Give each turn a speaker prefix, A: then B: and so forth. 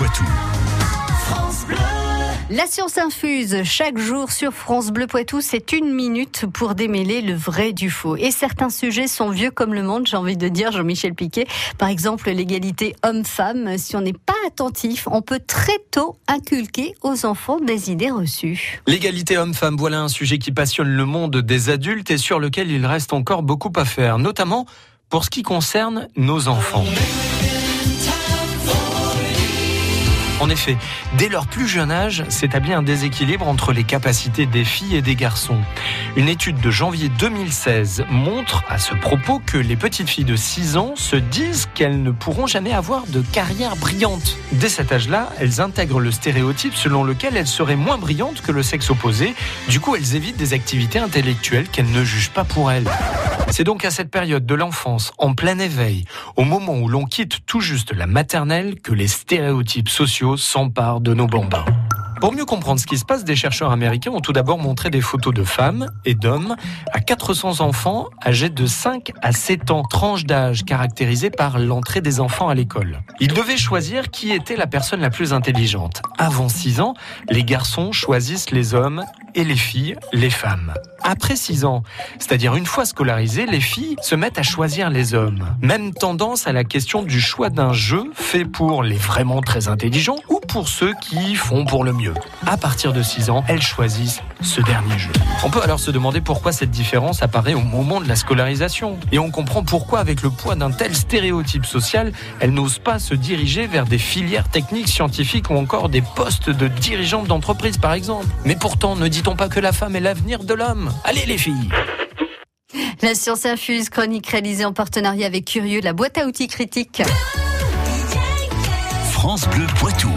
A: Poitou.
B: La science infuse chaque jour sur France Bleu Poitou, c'est une minute pour démêler le vrai du faux. Et certains sujets sont vieux comme le monde, j'ai envie de dire, Jean-Michel Piquet. Par exemple, l'égalité homme-femme. Si on n'est pas attentif, on peut très tôt inculquer aux enfants des idées reçues.
C: L'égalité homme-femme, voilà un sujet qui passionne le monde des adultes et sur lequel il reste encore beaucoup à faire, notamment pour ce qui concerne nos enfants. En effet, dès leur plus jeune âge, s'établit un déséquilibre entre les capacités des filles et des garçons. Une étude de janvier 2016 montre à ce propos que les petites filles de 6 ans se disent qu'elles ne pourront jamais avoir de carrière brillante. Dès cet âge-là, elles intègrent le stéréotype selon lequel elles seraient moins brillantes que le sexe opposé. Du coup, elles évitent des activités intellectuelles qu'elles ne jugent pas pour elles. C'est donc à cette période de l'enfance, en plein éveil, au moment où l'on quitte tout juste la maternelle, que les stéréotypes sociaux s'emparent de nos bambins. Pour mieux comprendre ce qui se passe, des chercheurs américains ont tout d'abord montré des photos de femmes et d'hommes à 400 enfants âgés de 5 à 7 ans, tranche d'âge caractérisée par l'entrée des enfants à l'école. Ils devaient choisir qui était la personne la plus intelligente. Avant 6 ans, les garçons choisissent les hommes et les filles les femmes. Après 6 ans, c'est-à-dire une fois scolarisées, les filles se mettent à choisir les hommes. Même tendance à la question du choix d'un jeu fait pour les vraiment très intelligents ou pour ceux qui font pour le mieux. À partir de 6 ans, elles choisissent ce dernier jeu. On peut alors se demander pourquoi cette différence apparaît au moment de la scolarisation. Et on comprend pourquoi avec le poids d'un tel stéréotype social, elles n'osent pas se diriger vers des filières techniques, scientifiques ou encore des postes de dirigeantes d'entreprise par exemple. Mais pourtant, ne dit-on pas que la femme est l'avenir de l'homme? Allez les filles
B: La science infuse, chronique réalisée en partenariat avec Curieux, la boîte à outils critique.
A: France Bleu Poitou.